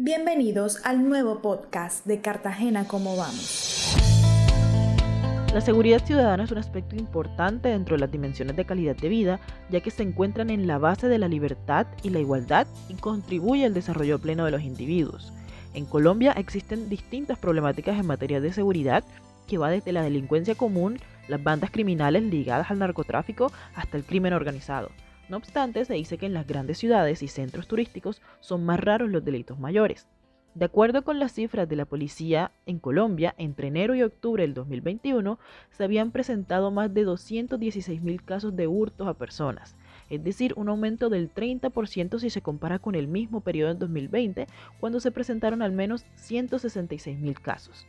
Bienvenidos al nuevo podcast de Cartagena Cómo Vamos. La seguridad ciudadana es un aspecto importante dentro de las dimensiones de calidad de vida, ya que se encuentran en la base de la libertad y la igualdad y contribuye al desarrollo pleno de los individuos. En Colombia existen distintas problemáticas en materia de seguridad que va desde la delincuencia común, las bandas criminales ligadas al narcotráfico, hasta el crimen organizado. No obstante, se dice que en las grandes ciudades y centros turísticos son más raros los delitos mayores. De acuerdo con las cifras de la policía en Colombia, entre enero y octubre del 2021 se habían presentado más de 216 mil casos de hurtos a personas, es decir, un aumento del 30% si se compara con el mismo periodo en 2020, cuando se presentaron al menos 166 mil casos.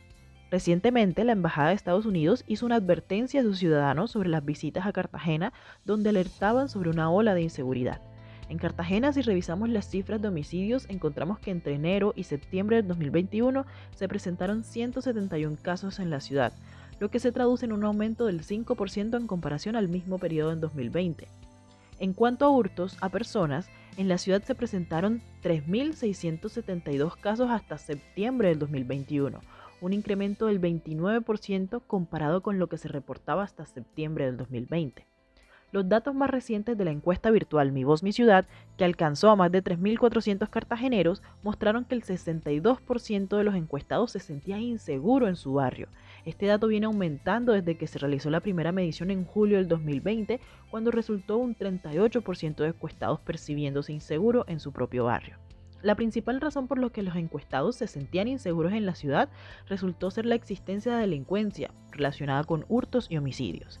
Recientemente, la Embajada de Estados Unidos hizo una advertencia a sus ciudadanos sobre las visitas a Cartagena, donde alertaban sobre una ola de inseguridad. En Cartagena, si revisamos las cifras de homicidios, encontramos que entre enero y septiembre del 2021 se presentaron 171 casos en la ciudad, lo que se traduce en un aumento del 5% en comparación al mismo periodo en 2020. En cuanto a hurtos a personas, en la ciudad se presentaron 3.672 casos hasta septiembre del 2021, un incremento del 29% comparado con lo que se reportaba hasta septiembre del 2020. Los datos más recientes de la encuesta virtual Mi Voz Mi Ciudad, que alcanzó a más de 3.400 cartageneros, mostraron que el 62% de los encuestados se sentía inseguro en su barrio. Este dato viene aumentando desde que se realizó la primera medición en julio del 2020, cuando resultó un 38% de encuestados percibiéndose inseguro en su propio barrio. La principal razón por la que los encuestados se sentían inseguros en la ciudad resultó ser la existencia de delincuencia relacionada con hurtos y homicidios.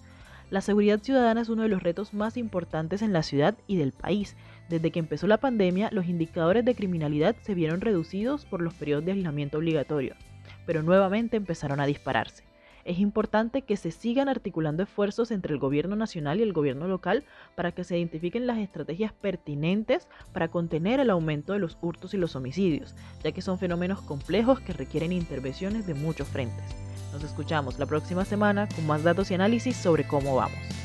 La seguridad ciudadana es uno de los retos más importantes en la ciudad y del país. Desde que empezó la pandemia, los indicadores de criminalidad se vieron reducidos por los periodos de aislamiento obligatorio, pero nuevamente empezaron a dispararse es importante que se sigan articulando esfuerzos entre el gobierno nacional y el gobierno local para que se identifiquen las estrategias pertinentes para contener el aumento de los hurtos y los homicidios, ya que son fenómenos complejos que requieren intervenciones de muchos frentes. Nos escuchamos la próxima semana con más datos y análisis sobre cómo vamos.